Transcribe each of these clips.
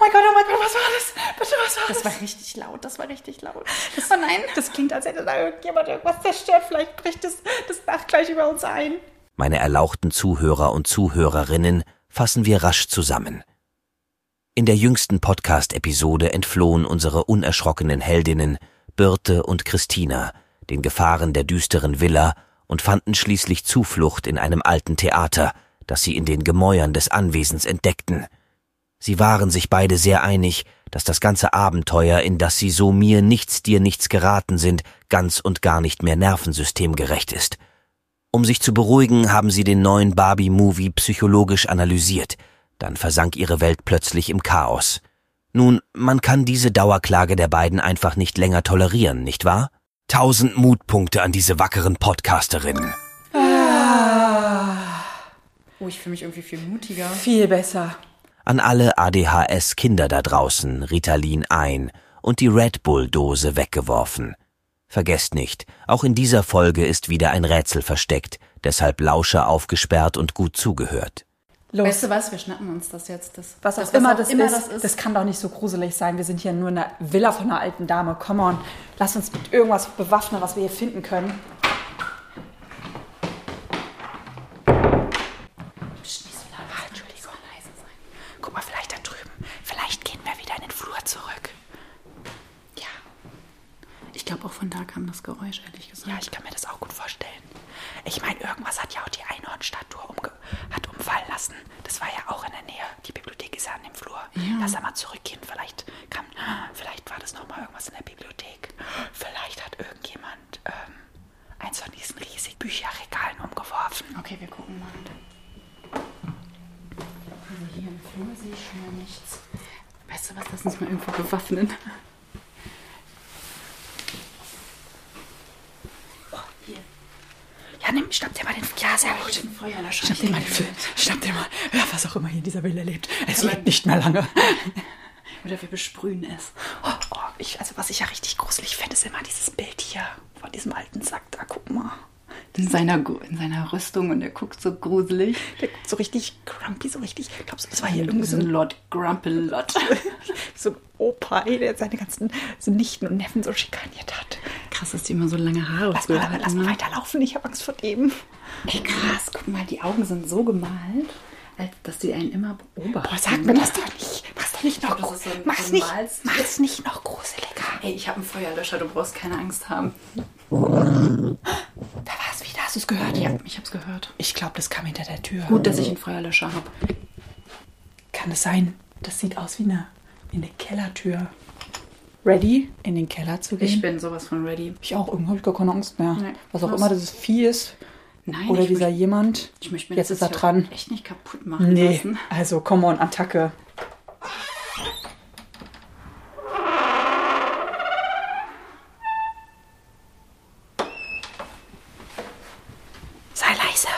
mein Gott, oh mein Gott, was war das? Bitte, was war das? Das war richtig laut, das war richtig laut. Das, Oh nein, das klingt, als hätte da irgendjemand irgendwas zerstört. Vielleicht bricht das, das Dach gleich über uns ein. Meine erlauchten Zuhörer und Zuhörerinnen fassen wir rasch zusammen. In der jüngsten Podcast-Episode entflohen unsere unerschrockenen Heldinnen Birte und Christina den Gefahren der düsteren Villa und fanden schließlich Zuflucht in einem alten Theater, das sie in den Gemäuern des Anwesens entdeckten. Sie waren sich beide sehr einig, dass das ganze Abenteuer, in das sie so mir nichts dir nichts geraten sind, ganz und gar nicht mehr nervensystemgerecht ist. Um sich zu beruhigen, haben sie den neuen Barbie-Movie psychologisch analysiert, dann versank ihre Welt plötzlich im Chaos. Nun, man kann diese Dauerklage der beiden einfach nicht länger tolerieren, nicht wahr? Tausend Mutpunkte an diese wackeren Podcasterinnen. Oh, ich fühle mich irgendwie viel mutiger. Viel besser. An alle ADHS-Kinder da draußen Ritalin ein und die Red Bull-Dose weggeworfen. Vergesst nicht, auch in dieser Folge ist wieder ein Rätsel versteckt, deshalb Lauscher aufgesperrt und gut zugehört. Los. Weißt du was, wir schnappen uns das jetzt. Das, was auch das, immer, auch das, immer ist, das ist. das kann doch nicht so gruselig sein. Wir sind hier nur in einer Villa von einer alten Dame. Come on, lass uns mit irgendwas bewaffnen, was wir hier finden können. Da kam das Geräusch, ehrlich gesagt. Ja, ich kann mir das auch gut vorstellen. Ich meine, irgendwas hat ja auch die Einhornstatue umge hat umfallen lassen. Das war ja auch in der Nähe. Die Bibliothek ist ja an dem Flur. Ja. Lass da mal zurückgehen. Vielleicht kam, vielleicht war das noch mal irgendwas in der Bibliothek. Vielleicht hat irgendjemand ähm, eins von diesen riesigen Bücherregalen umgeworfen. Okay, wir gucken mal. Also hier im Flur sehe ich schon mal nichts. Weißt du was, lass uns mal irgendwo bewaffnen. Oh, hier. Ja, nimm, schnapp dir mal den. Ja, sehr gut. Den Feuerlöscher. Schnapp dir mal den Film. Schnapp dir mal, ja, was auch immer hier in dieser Villa lebt. Es lebt nicht mehr lange. Oder wir besprühen es. Oh, oh, ich, also was ich ja richtig gruselig finde, ist immer dieses Bild hier von diesem alten Sack da. Guck mal. In seiner, in seiner Rüstung und er guckt so gruselig. Der guckt so richtig grumpy, so richtig. Glaubst du, das war hier Irgendwie so ein Lord Grumpelot. so ein Opa, ey, der seine ganzen so Nichten und Neffen so schikaniert hat. Krass, dass die immer so lange Haare Lass mal, lass mal ne? weiterlaufen, ich habe Angst vor dem. Ey, krass, guck mal, die Augen sind so gemalt, dass die einen immer beobachten. Boah, sag mir das doch nicht. Mach's doch nicht noch das ist so ein- Mach's so nicht, mach's nicht noch gruseliger. Ey, ich habe einen Feuerlöscher, du brauchst keine Angst haben. Da war es wieder, hast du es gehört? Ja, ich hab's gehört. Ich glaube, das kam hinter der Tür. Gut, dass ich einen Feuerlöscher habe. Kann es sein? Das sieht aus wie eine, wie eine Kellertür. Ready, in den Keller zu gehen? Ich bin sowas von ready. Ich auch, irgendwie habe ich gar keine Angst mehr. Nee. Was auch Was? immer dieses Vieh ist. Nein, Oder ich dieser möchte- jemand. Ich möchte mir Jetzt ist er dran. echt nicht kaputt machen Nee, lassen. also come on, Attacke. Sei leise.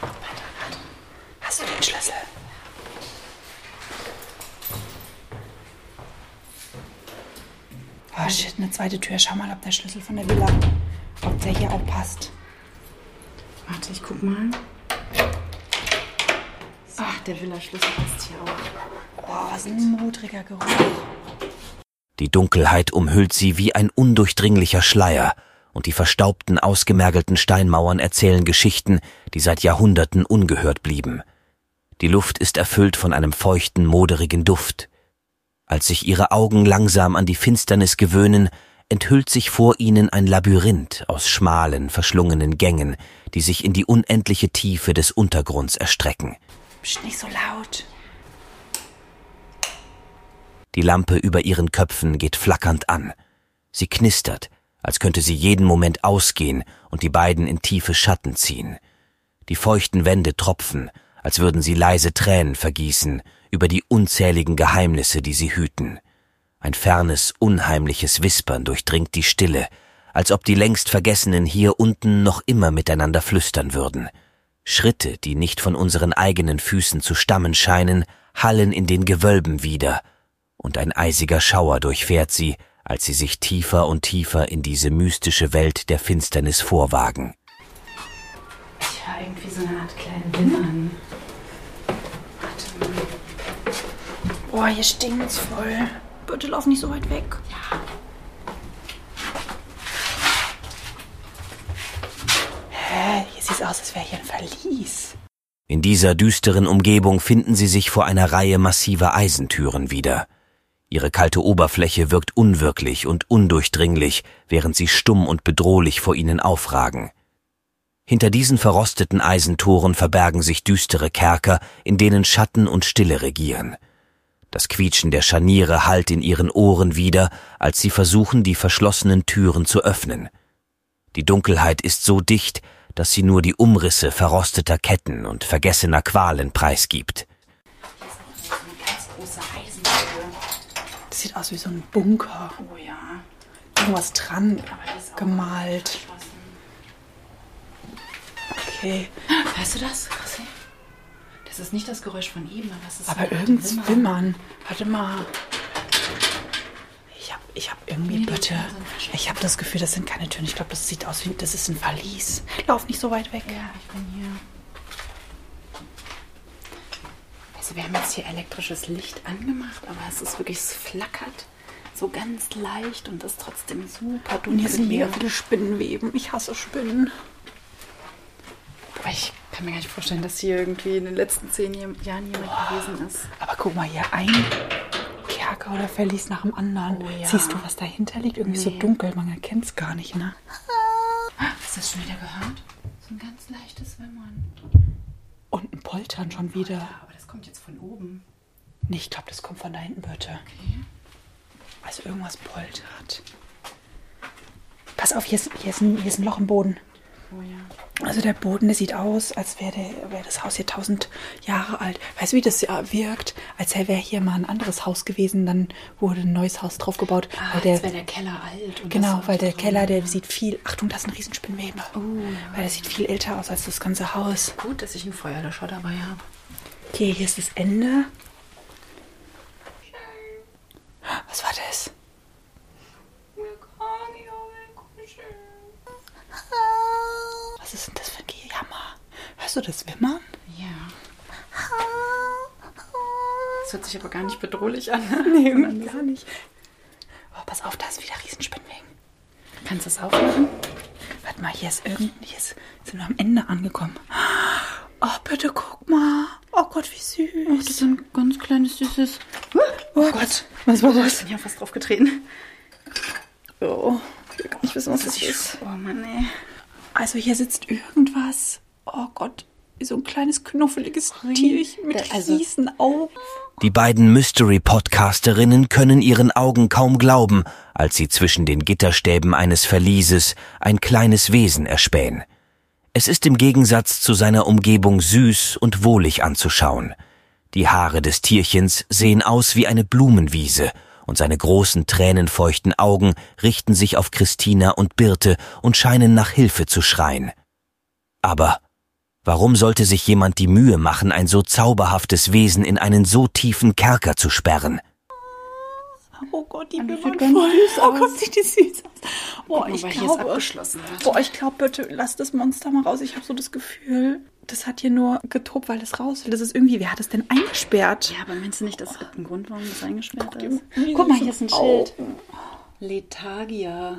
Warte, warte. Hast du den Schlüssel? Oh shit, eine zweite Tür. Schau mal, ob der Schlüssel von der Villa, der hier auch passt. Warte, ich guck mal. Ach, der Villa-Schlüssel passt hier auch. Oh, was ein modriger Geruch. Die Dunkelheit umhüllt sie wie ein undurchdringlicher Schleier, und die verstaubten, ausgemergelten Steinmauern erzählen Geschichten, die seit Jahrhunderten ungehört blieben. Die Luft ist erfüllt von einem feuchten, moderigen Duft. Als sich ihre Augen langsam an die Finsternis gewöhnen, enthüllt sich vor ihnen ein Labyrinth aus schmalen, verschlungenen Gängen, die sich in die unendliche Tiefe des Untergrunds erstrecken. Psst, nicht so laut. Die Lampe über ihren Köpfen geht flackernd an. Sie knistert, als könnte sie jeden Moment ausgehen und die beiden in tiefe Schatten ziehen. Die feuchten Wände tropfen, als würden sie leise Tränen vergießen über die unzähligen Geheimnisse, die sie hüten. Ein fernes, unheimliches Wispern durchdringt die Stille, als ob die längst Vergessenen hier unten noch immer miteinander flüstern würden. Schritte, die nicht von unseren eigenen Füßen zu stammen scheinen, hallen in den Gewölben wieder, und ein eisiger Schauer durchfährt sie, als sie sich tiefer und tiefer in diese mystische Welt der Finsternis vorwagen. Ich höre irgendwie so eine Art kleinen Wimmern. Warte mal. Boah, hier stinkt's voll. Bitte lauf nicht so weit weg. Ja. Hä? Hier sieht's aus, als wäre hier ein Verlies. In dieser düsteren Umgebung finden sie sich vor einer Reihe massiver Eisentüren wieder. Ihre kalte Oberfläche wirkt unwirklich und undurchdringlich, während sie stumm und bedrohlich vor ihnen aufragen. Hinter diesen verrosteten Eisentoren verbergen sich düstere Kerker, in denen Schatten und Stille regieren. Das Quietschen der Scharniere hallt in ihren Ohren wieder, als sie versuchen, die verschlossenen Türen zu öffnen. Die Dunkelheit ist so dicht, dass sie nur die Umrisse verrosteter Ketten und vergessener Qualen preisgibt. Eine ganz große Eisentür. Das sieht aus wie so ein Bunker. Oh ja. Irgendwas dran gemalt. Okay. Hörst du das? Das ist nicht das Geräusch von eben, aber es ist Aber so ein irgendwas Wimmern. wimmern. Warte mal. Ich hab, ich hab irgendwie, Nee, bitte. Ich habe das Gefühl, das sind keine Türen. Ich glaube, das sieht aus wie, das ist ein Verlies. Lauf nicht so weit weg. Ja, ich bin hier. Also wir haben jetzt hier elektrisches Licht angemacht, aber es ist wirklich, es flackert so ganz leicht und ist trotzdem super dunkel. Und hier sind mega viele Spinnenweben. Ich hasse Spinnen. Kann mir gar nicht vorstellen, dass hier irgendwie in den letzten zehn Jahren jemand gewesen ist. Aber guck mal, hier ein Kerker oder Verlies nach dem anderen. Oh ja. Siehst du, was dahinter liegt? Irgendwie so Nee. dunkel, man erkennt es gar nicht, ne? Hast du das schon wieder gehört? So ein ganz leichtes Wimmern. Und ein Poltern schon wieder. Ja, aber das kommt jetzt von oben. Nee, ich glaube, das kommt von da hinten, bitte. Okay. Also irgendwas poltert. Pass auf, hier ist, hier, ist ein, hier ist ein Loch im Boden. Oh ja. Also der Boden, der sieht aus, als wäre wär das Haus hier tausend Jahre alt. Weißt du, wie das ja wirkt? Als wäre hier mal ein anderes Haus gewesen, dann wurde ein neues Haus draufgebaut. Ah, weil der, als wäre der Keller alt. Genau, das weil der so- Keller, der sieht viel... Achtung, das ist ein Riesenspinnwebe. Oh, Weil der sieht viel älter aus als das ganze Haus. gut, dass ich einen Feuerlöscher dabei habe. Okay, hier ist das Ende. Was war das? Was ist denn das für ein Gejammer? Hörst du das Wimmern? Ja. Das hört sich aber gar nicht bedrohlich an. Nee, irgendwie gar nicht. Oh, pass auf, da ist wieder Riesenspinnwegen. Kannst du es aufmachen? Warte mal, hier ist irgend, hier ist, sind wir am Ende angekommen. Oh, bitte guck mal. Oh Gott, wie süß. Das ist ein ganz kleines, süßes... oh Gott, was war Ich das? bin hier fast drauf getreten. Oh, ich will gar nicht wissen, was das ist. Oh Mann, ey. Also hier sitzt irgendwas. Oh Gott, wie so ein kleines knuffeliges Tierchen mit Also- riesen Augen. Die beiden Mystery-Podcasterinnen können ihren Augen kaum glauben, als sie zwischen den Gitterstäben eines Verlieses ein kleines Wesen erspähen. Es ist im Gegensatz zu seiner Umgebung süß und wohlig anzuschauen. Die Haare des Tierchens sehen aus wie eine Blumenwiese, und seine großen tränenfeuchten Augen richten sich auf Christina und Birte und scheinen nach Hilfe zu schreien. Aber Warum sollte sich jemand die Mühe machen, ein so zauberhaftes Wesen in einen so tiefen Kerker zu sperren? Oh Gott, die ganz voll. süß Oh. Gott, sieht die süß aus. Boah, ich glaube, boah, ich glaube, bitte lass das Monster mal raus. Ich habe so das Gefühl, das hat hier nur getobt, weil das raus will. Das ist irgendwie, wer hat es denn eingesperrt? Ja, aber meinst du nicht, das gibt einen Grund, warum das eingesperrt Guck, ist? Guck mal, hier ist ein Augen. Lethargia.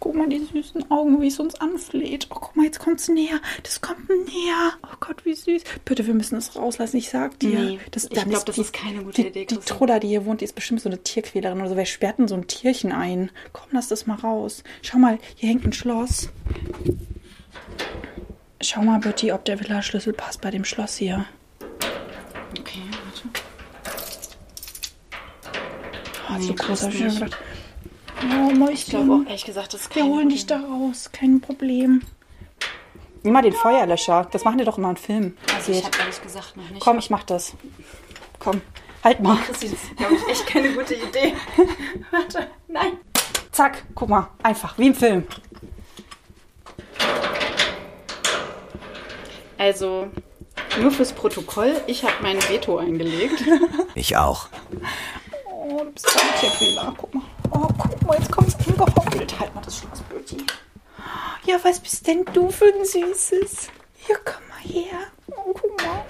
Guck mal, die süßen Augen, wie es uns anfleht. Oh, guck mal, jetzt kommt's näher. Das kommt näher. Oh Gott, wie süß. Bitte, wir müssen es rauslassen. Ich sag dir. Nee, das, ich dann glaub, das die- ist keine gute die, Idee, Die. Trulla, die hier wohnt, die ist bestimmt so eine Tierquälerin oder so. Wer sperrt denn so ein Tierchen ein? Komm, lass das mal raus. Schau mal, hier hängt ein Schloss. Schau mal, Bertie, ob der Villa-Schlüssel passt bei dem Schloss hier. Okay, warte. Oh, Nee, so groß passt hab ich mir nicht. gedacht. Oh, Mäuschen. Ich glaube auch ehrlich gesagt, das ist Wir keine holen dich da raus, kein Problem. Nimm mal den Feuerlöscher. Das machen die doch immer im Film. Also ich habe ehrlich gesagt noch nicht. Komm, ich mach das. Komm, halt mal. Das ist, glaube ich, echt keine gute Idee. Warte. Nein. Zack, guck mal. Einfach, wie im Film. Also, nur fürs Protokoll, ich habe mein Veto eingelegt. Ich auch. Oh, du bist ein Tierquäler. Guck mal. Oh, guck mal, jetzt kommt's angehoppelt. Halt mal das Schloss, Bertie. Ja, was bist denn du für ein Süßes? Hier, komm mal her. Oh, guck mal.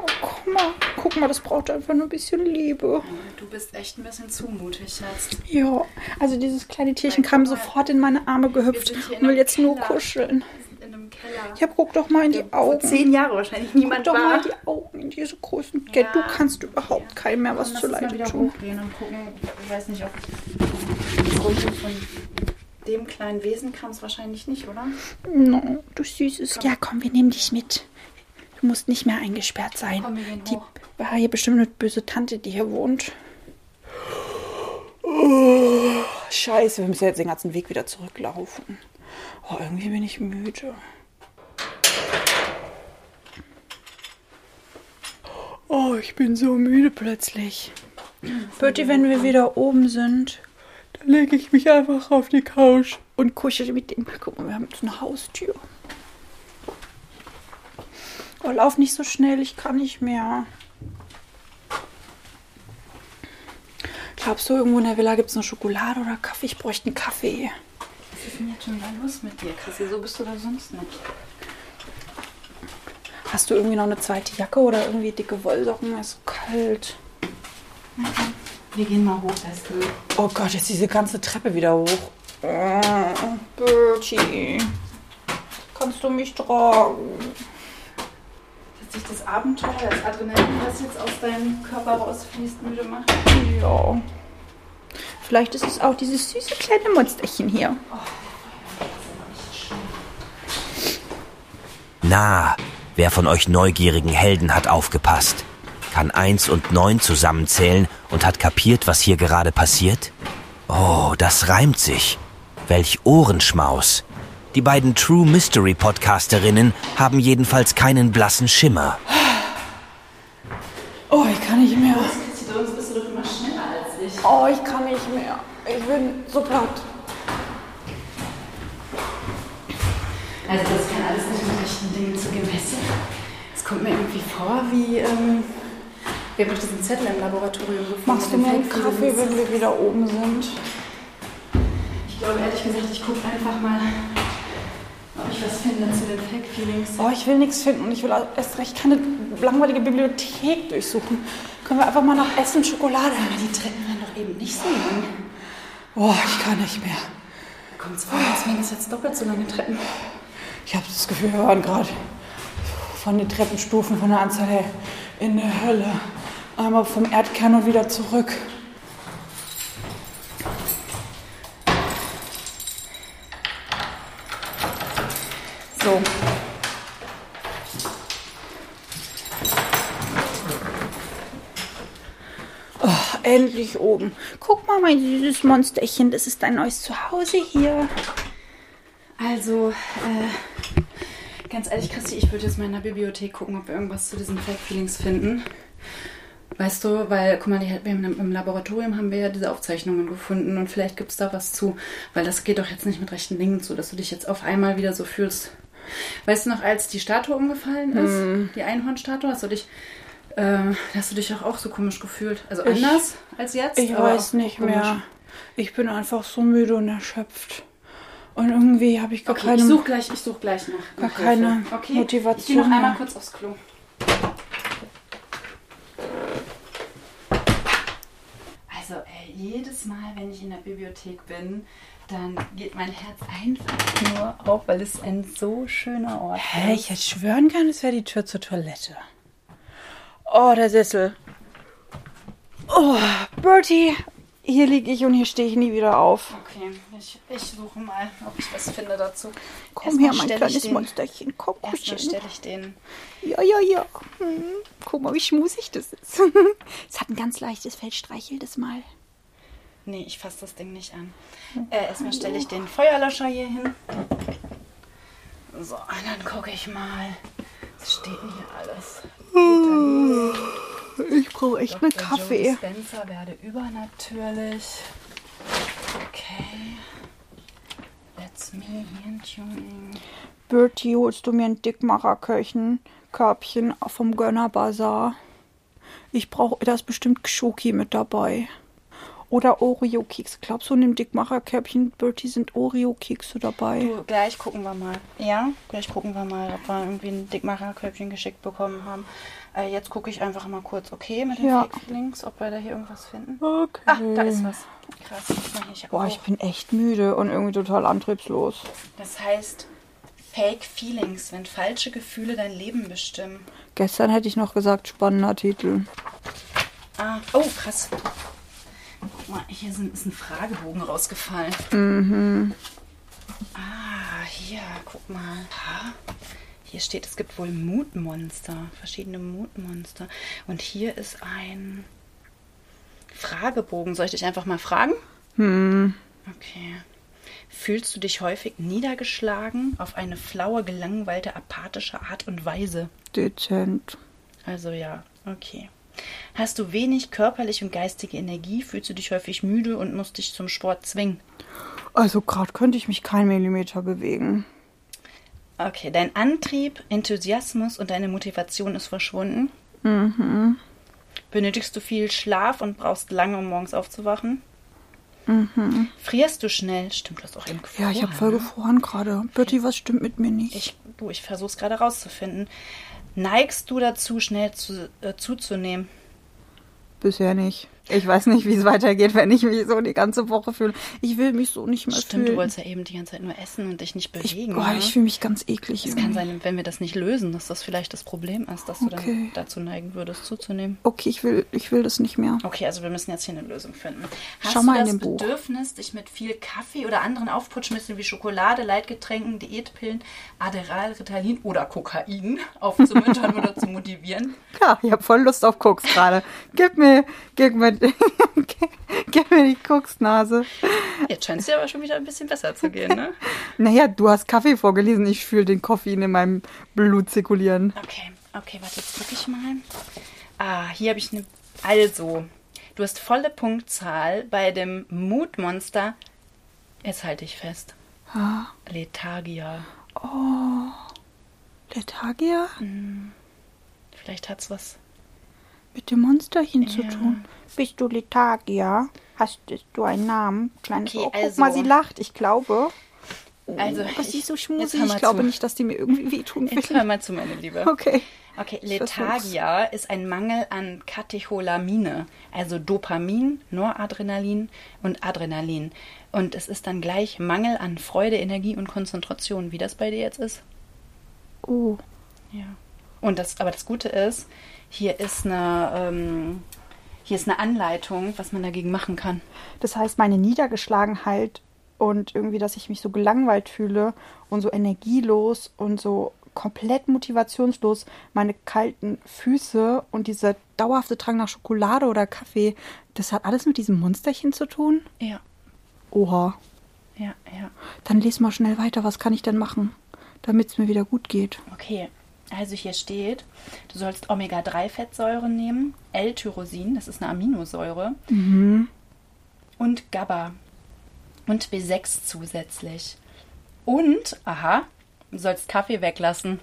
Oh, guck mal, guck mal, das braucht einfach nur ein bisschen Liebe. Du bist echt ein bisschen zumutig, Schatz. Ja, also dieses kleine Tierchen kam sofort in meine Arme gehüpft und will jetzt nur Keller. kuscheln. Keller. Ja, guck doch mal in die Vor Augen. zehn Jahren wahrscheinlich Guck niemand doch mal war. in die Augen, in diese großen. Gell, du kannst überhaupt keinem mehr was zu uns mal leide wieder tun. hochgehen und gucken. Ich weiß nicht, ob von dem kleinen Wesen kam es wahrscheinlich nicht, oder? No, du Süßes. Ja, komm, wir nehmen dich mit. Du musst nicht mehr eingesperrt sein. Komm, wir gehen die hoch. war hier bestimmt eine böse Tante, die hier wohnt. Oh, scheiße, wir müssen jetzt den ganzen Weg wieder zurücklaufen. Oh, irgendwie bin ich müde. Oh, ich bin so müde plötzlich. Bertie, wenn wir wieder oben sind, dann lege ich mich einfach auf die Couch und kuschel mit dem. Guck mal, wir haben jetzt eine Haustür. Oh, lauf nicht so schnell, ich kann nicht mehr. Glaubst du, irgendwo in der Villa gibt es noch Schokolade oder Kaffee? Ich bräuchte einen Kaffee. Was ist denn jetzt schon wieder los mit dir, Chrissy? So bist du da sonst nicht. Hast du irgendwie noch eine zweite Jacke oder irgendwie dicke Wollsocken? Es ist so kalt. Wir gehen mal hoch, weißt du. Oh Gott, jetzt diese ganze Treppe wieder hoch. Oh, Bertie, kannst du mich tragen? Hat sich das Abenteuer, das Adrenalin, was jetzt aus deinem Körper rausfließt, müde macht? Ja. Vielleicht ist es auch dieses süße kleine Monsterchen hier. Na, wer von euch neugierigen Helden hat aufgepasst? Kann eins und neun zusammenzählen und hat kapiert, was hier gerade passiert? Oh, das reimt sich. Welch Ohrenschmaus. Die beiden True Mystery Podcasterinnen haben jedenfalls keinen blassen Schimmer. Oh, ich kann nicht mehr. Chrissy, sonst bist du doch immer schneller als ich. Oh, ich kann nicht mehr. Ich bin so platt. Also das kann alles nicht mit rechten Dingen zugehen, weißt du? Es kommt mir irgendwie vor wie, ähm, wir haben doch diesen Zettel im Laboratorium gefunden. Machst du mir einen Kaffee, wenn wir wieder oben sind? Ich glaube ehrlich gesagt, ich gucke einfach mal, ob ich was finde zu den Fake Feelings. Oh, ich will nichts finden und ich will erst recht keine langweilige Bibliothek durchsuchen. Können wir einfach mal nach Essen Schokolade? Aber die Treppen waren doch eben nicht so lang. Oh, ich kann nicht mehr. Kommt es vor, als wären das jetzt doppelt so lange Treppen. Ich habe das Gefühl, wir waren gerade von den Treppenstufen von der Anzahl her in der Hölle. Einmal vom Erdkern und wieder zurück. So. Oh, endlich oben. Guck mal, mein süßes Monsterchen, das ist dein neues Zuhause hier. Also, äh, ganz ehrlich, Christi, ich würde jetzt mal in der Bibliothek gucken, ob wir irgendwas zu diesen Fake Feelings finden. Weißt du, weil, guck mal, die, im Laboratorium haben wir ja diese Aufzeichnungen gefunden und vielleicht gibt es da was zu, weil das geht doch jetzt nicht mit rechten Dingen zu, dass du dich jetzt auf einmal wieder so fühlst. Weißt du noch, als die Statue umgefallen ist, die Einhornstatue, hast du dich, äh, hast du dich doch auch so komisch gefühlt? Also Ich- anders als jetzt? Ich weiß auch nicht komisch. mehr. Ich bin einfach so müde und erschöpft. Und irgendwie habe ich gar Okay, keine. ich suche gleich, ich such gleich nach. Gar keine okay? Motivation Ich gehe noch einmal kurz aufs Klo. Also, ey, jedes Mal, wenn ich in der Bibliothek bin, dann geht mein Herz einfach nur auf, weil es ein so schöner Ort Hä, ist. ich hätte schwören können, es wäre die Tür zur Toilette. Oh, der Sessel. Oh, Bertie. Hier liege ich und hier stehe ich nie wieder auf. Okay, ich, ich suche mal, ob ich was finde dazu. Komm Erstmal her, mein kleines den- Monsterchen. Komm, kuscheln. stelle ich den. Ja, ja, ja. Hm. Guck mal, wie schmusig das ist. es hat ein ganz leichtes Fell. Streichel das mal. Nee, ich fasse das Ding nicht an. Äh, erstmal stelle ich den Feuerlöscher hier hin. So, und dann gucke ich mal. Was steht denn hier alles? Ich brauche echt einen Dr. Kaffee. Joe Dispenza werde übernatürlich. Okay. Let's me Hirntuning. Bertie, holst du mir ein Dickmacherköchen Körbchen vom Gönner Bazar? Ich brauche, da ist bestimmt Schoki mit dabei. Oder Oreo-Kekse. Glaubst du, in dem Dickmacherkörbchen, Bertie, sind Oreo-Kekse dabei? Du, gleich gucken wir mal. Ja, gleich gucken wir mal, ob wir irgendwie ein Dickmacherkörbchen geschickt bekommen haben. Äh, jetzt gucke ich einfach mal kurz, okay, mit den Ja. Fake-Feelings, ob wir da hier irgendwas finden. Okay. Ah, da ist was. Krass. ich Boah, auch- ich bin echt müde und irgendwie total antriebslos. Das heißt Fake Feelings, wenn falsche Gefühle dein Leben bestimmen. Gestern hätte ich noch gesagt, spannender Titel. Ah, oh, krass. Guck mal, hier sind, ist ein Fragebogen rausgefallen. Mhm. Ah, hier, guck mal. Hier steht, es gibt wohl Mutmonster, verschiedene Mutmonster. Und hier ist ein Fragebogen. Soll ich dich einfach mal fragen? Hm. Okay. Fühlst du dich häufig niedergeschlagen auf eine flaue, gelangweilte, apathische Art und Weise? Dezent. Also ja, okay. Hast du wenig körperliche und geistige Energie? Fühlst du dich häufig müde und musst dich zum Sport zwingen? Also gerade könnte ich mich kein Millimeter bewegen. Okay, dein Antrieb, Enthusiasmus und deine Motivation ist verschwunden. Mhm. Benötigst du viel Schlaf und brauchst lange, um morgens aufzuwachen? Mhm. Frierst du schnell? Stimmt, du hast auch eben gefroren. Ja, ich habe voll ne? gefroren gerade. Bertie, was stimmt mit mir nicht? Ich, du, ich versuche es gerade rauszufinden. Neigst du dazu, schnell zu, äh, zuzunehmen? Bisher nicht. Ich weiß nicht, wie es weitergeht, wenn ich mich so die ganze Woche fühle. Ich will mich so nicht mehr Stimmt, du fühlen. wolltest ja eben die ganze Zeit nur essen und dich nicht ich bewegen. boah, ne? ich fühle mich ganz eklig. Es kann sein, wenn wir das nicht lösen, dass das vielleicht das Problem ist, dass du Okay. dann dazu neigen würdest, zuzunehmen. Okay, ich will, ich will das nicht mehr. Okay, also wir müssen jetzt hier eine Lösung finden. Hast Schau mal du in das dem Buch. Bedürfnis, dich mit viel Kaffee oder anderen Aufputschmitteln wie Schokolade, Leitgetränken, Diätpillen, Adderall, Ritalin oder Kokain aufzumuntern oder zu motivieren? Klar, ich habe voll Lust auf Koks gerade. Gib mir, gib mir, gib mir die Koksnase. Jetzt scheint es dir aber schon wieder ein bisschen besser zu gehen, ne? Naja, du hast Kaffee vorgelesen. Ich fühle den Koffein in meinem Blut zirkulieren. Okay, okay, warte, jetzt gucke ich mal. Ah, hier habe ich eine. Also, du hast volle Punktzahl bei dem Mutmonster. Jetzt halte ich fest. Ah, Lethargia. Lethargia Vielleicht hat's was. Mit dem Monsterchen zu Ja. tun. Bist du Lethargia? Hast du einen Namen? Kleines Okay, oh, guck also- mal, sie lacht. Ich glaube. Also, aber sie ist so jetzt schmusig. Ich glaube zu. nicht, dass die mir irgendwie wehtun Jetzt will. hör mal zu, meine Liebe. Okay. Okay. Lethargia ist ein Mangel an Katecholamine, also Dopamin, Noradrenalin und Adrenalin. Und es ist dann gleich Mangel an Freude, Energie und Konzentration, wie das bei dir jetzt ist. Oh. Ja. Und das, aber das Gute ist, hier ist eine, ähm, hier ist eine Anleitung, was man dagegen machen kann. Das heißt, meine Niedergeschlagenheit und irgendwie, dass ich mich so gelangweilt fühle und so energielos und so komplett motivationslos, meine kalten Füße und dieser dauerhafte Drang nach Schokolade oder Kaffee, das hat alles mit diesem Monsterchen zu tun? Ja, Oha. ja, ja. Dann les mal schnell weiter. Was kann ich denn machen, damit es mir wieder gut geht? Okay, also hier steht, du sollst Omega-3-Fettsäuren nehmen, L-Tyrosin, das ist eine Aminosäure, und GABA und B6 zusätzlich. Und, aha, du sollst Kaffee weglassen.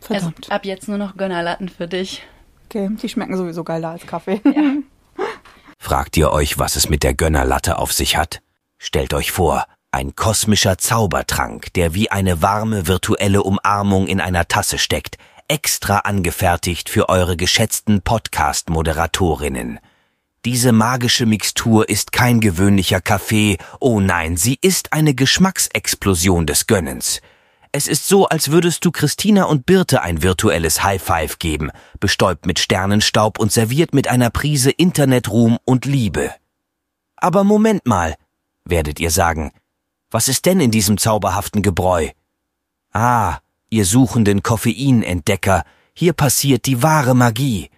Verdammt. Also ab jetzt nur noch Gönnerlatten für dich. Okay, die schmecken sowieso geiler als Kaffee. Fragt ihr euch, was es mit der Gönnerlatte auf sich hat? Stellt euch vor, ein kosmischer Zaubertrank, der wie eine warme virtuelle Umarmung in einer Tasse steckt, extra angefertigt für eure geschätzten Podcast-Moderatorinnen. Diese magische Mixtur ist kein gewöhnlicher Kaffee, oh nein, sie ist eine Geschmacksexplosion des Gönnens. Es ist so, als würdest du Christina und Birte ein virtuelles High Five geben, bestäubt mit Sternenstaub und serviert mit einer Prise Internetruhm und Liebe. Aber Moment mal, werdet ihr sagen, was ist denn in diesem zauberhaften Gebräu? Ah, ihr suchenden Koffeinentdecker, hier passiert die wahre Magie.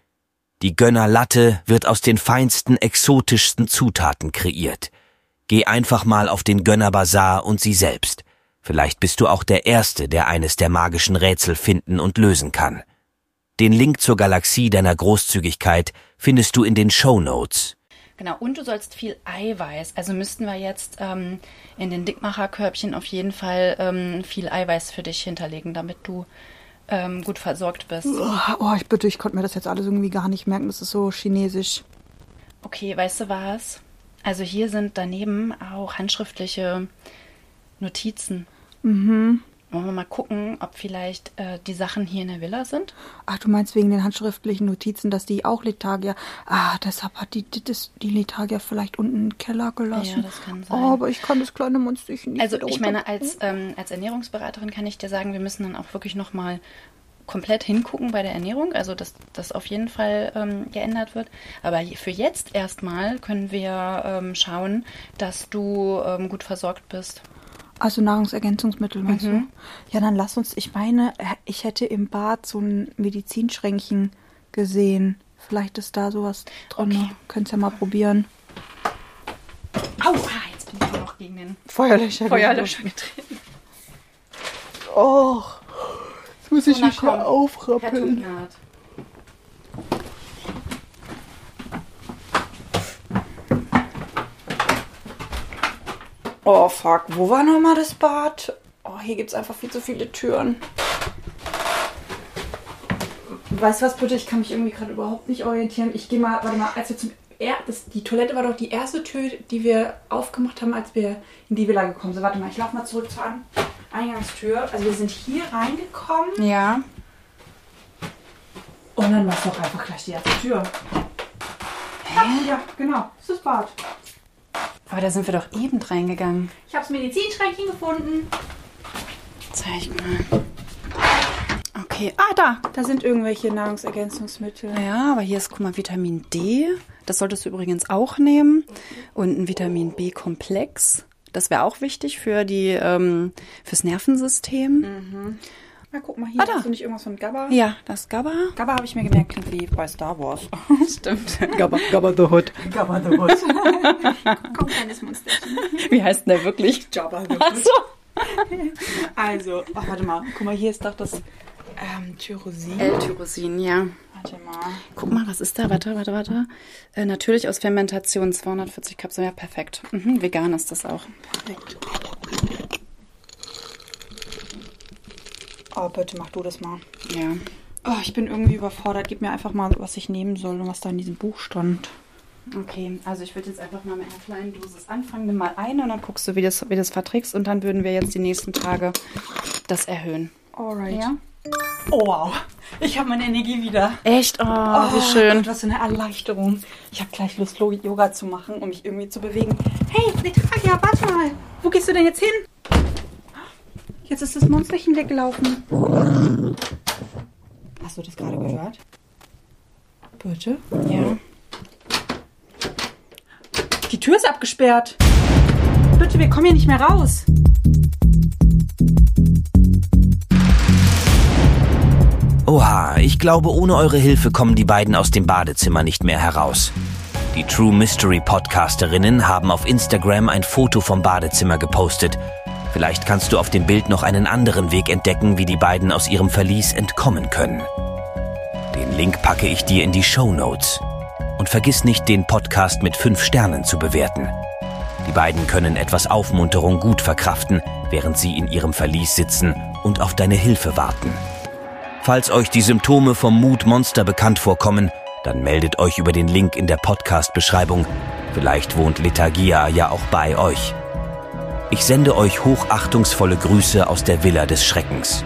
Die Gönnerlatte wird aus den feinsten, exotischsten Zutaten kreiert. Geh einfach mal auf den Gönnerbazar und sie selbst. Vielleicht bist du auch der Erste, der eines der magischen Rätsel finden und lösen kann. Den Link zur Galaxie deiner Großzügigkeit findest du in den Show Notes. Genau, und du sollst viel Eiweiß. Also müssten wir jetzt ähm, in den Dickmacherkörbchen auf jeden Fall ähm, viel Eiweiß für dich hinterlegen, damit du ähm, gut versorgt bist. Oh, ich bitte, ich konnte mir das jetzt alles irgendwie gar nicht merken. Das ist so chinesisch. Okay, weißt du was? Also hier sind daneben auch handschriftliche Notizen. Mhm. Wollen wir mal gucken, ob vielleicht äh, die Sachen hier in der Villa sind? Ach, du meinst wegen den handschriftlichen Notizen, dass die auch Lethargia. Ah, deshalb hat die, die, das, die Lethargia vielleicht unten im Keller gelassen. Ja, das kann sein. Oh, aber ich kann das kleine Monsterchen nicht Also ich meine, als, ähm, als Ernährungsberaterin kann ich dir sagen, wir müssen dann auch wirklich nochmal komplett hingucken bei der Ernährung, also dass das auf jeden Fall ähm, geändert wird. Aber für jetzt erstmal können wir ähm, schauen, dass du ähm, gut versorgt bist. Also Nahrungsergänzungsmittel, meinst Mhm. du? Ja, dann lass uns, ich meine, ich hätte im Bad so ein Medizinschränkchen gesehen. Vielleicht ist da sowas drin. Okay. Könnt's ja mal probieren. Au, ah, jetzt bin ich noch gegen den Feuerlöscher. Feuerlöscher getreten. Oh, jetzt muss ich So, na mich hier komm. Herr aufrappeln. Oh, fuck. Wo war nochmal das Bad? Oh, hier gibt's einfach viel zu viele Türen. Weißt du was, bitte? Ich kann mich irgendwie gerade überhaupt nicht orientieren. Ich gehe mal, warte mal, als wir zum. Er, das, die Toilette war doch die erste Tür, die wir aufgemacht haben, als wir in die Villa gekommen sind. Warte mal, ich laufe mal zurück zur An Eingangstür. Also wir sind hier reingekommen Ja. und dann war es doch einfach gleich die erste Tür. Hä? Ja, genau. Das ist das Bad. Aber da sind wir doch eben reingegangen. Ich habe das Medizinschränkchen gefunden. Zeig mal. Okay, ah, da. Da sind irgendwelche Nahrungsergänzungsmittel. Ja, aber hier ist, guck mal, Vitamin D. Das solltest du übrigens auch nehmen. Und ein Vitamin B-Komplex. Das wäre auch wichtig für die, ähm, fürs Nervensystem. Na, guck mal hier. Ah, da. Hast du nicht irgendwas von Gabba? Ja, das GABA. Gabba habe ich mir gemerkt, klingt wie bei Star Wars. Stimmt. GABA, GABA the Hood. Gabba the Hood. Komm, kleines Monsterchen. Wie heißt denn der wirklich? Jabba the Ach so. Also, ach, warte mal. Guck mal, hier ist doch das ähm, Tyrosin. L-Tyrosin, ja. Warte mal. Guck mal, was ist da? Warte, warte, warte. Äh, natürlich aus Fermentation 240 Kapseln. Ja, perfekt. Mhm, vegan ist das auch. Perfekt. Oh, bitte mach du das mal. Ja. Oh, ich bin irgendwie überfordert. Gib mir einfach mal, was ich nehmen soll und was da in diesem Buch stand. Okay, also ich würde jetzt einfach mal mit einer kleinen Dosis anfangen. Nimm mal eine und dann guckst du, wie das, wie das verträgst. Und dann würden wir jetzt die nächsten Tage das erhöhen. Alright. Ja? Oh, wow. Ich habe meine Energie wieder. Echt? Oh, wie Oh, schön. Gott, was für eine Erleichterung. Ich habe gleich Lust, Yoga zu machen, um mich irgendwie zu bewegen. Hey, Lethargia, warte mal. Wo gehst du denn jetzt hin? Jetzt ist das Monsterchen weggelaufen. Hast du das gerade gehört? Bitte? Ja. Die Tür ist abgesperrt. Bitte, wir kommen hier nicht mehr raus. Oha, ich glaube, ohne eure Hilfe kommen die beiden aus dem Badezimmer nicht mehr heraus. Die True Mystery Podcasterinnen haben auf Instagram ein Foto vom Badezimmer gepostet. Vielleicht kannst du auf dem Bild noch einen anderen Weg entdecken, wie die beiden aus ihrem Verlies entkommen können. Den Link packe ich dir in die Show Notes. Und vergiss nicht, den Podcast mit 5 Sternen zu bewerten. Die beiden können etwas Aufmunterung gut verkraften, während sie in ihrem Verlies sitzen und auf deine Hilfe warten. Falls euch die Symptome vom Mutmonster bekannt vorkommen, dann meldet euch über den Link in der Podcast-Beschreibung. Vielleicht wohnt Lethargia ja auch bei euch. Ich sende euch hochachtungsvolle Grüße aus der Villa des Schreckens.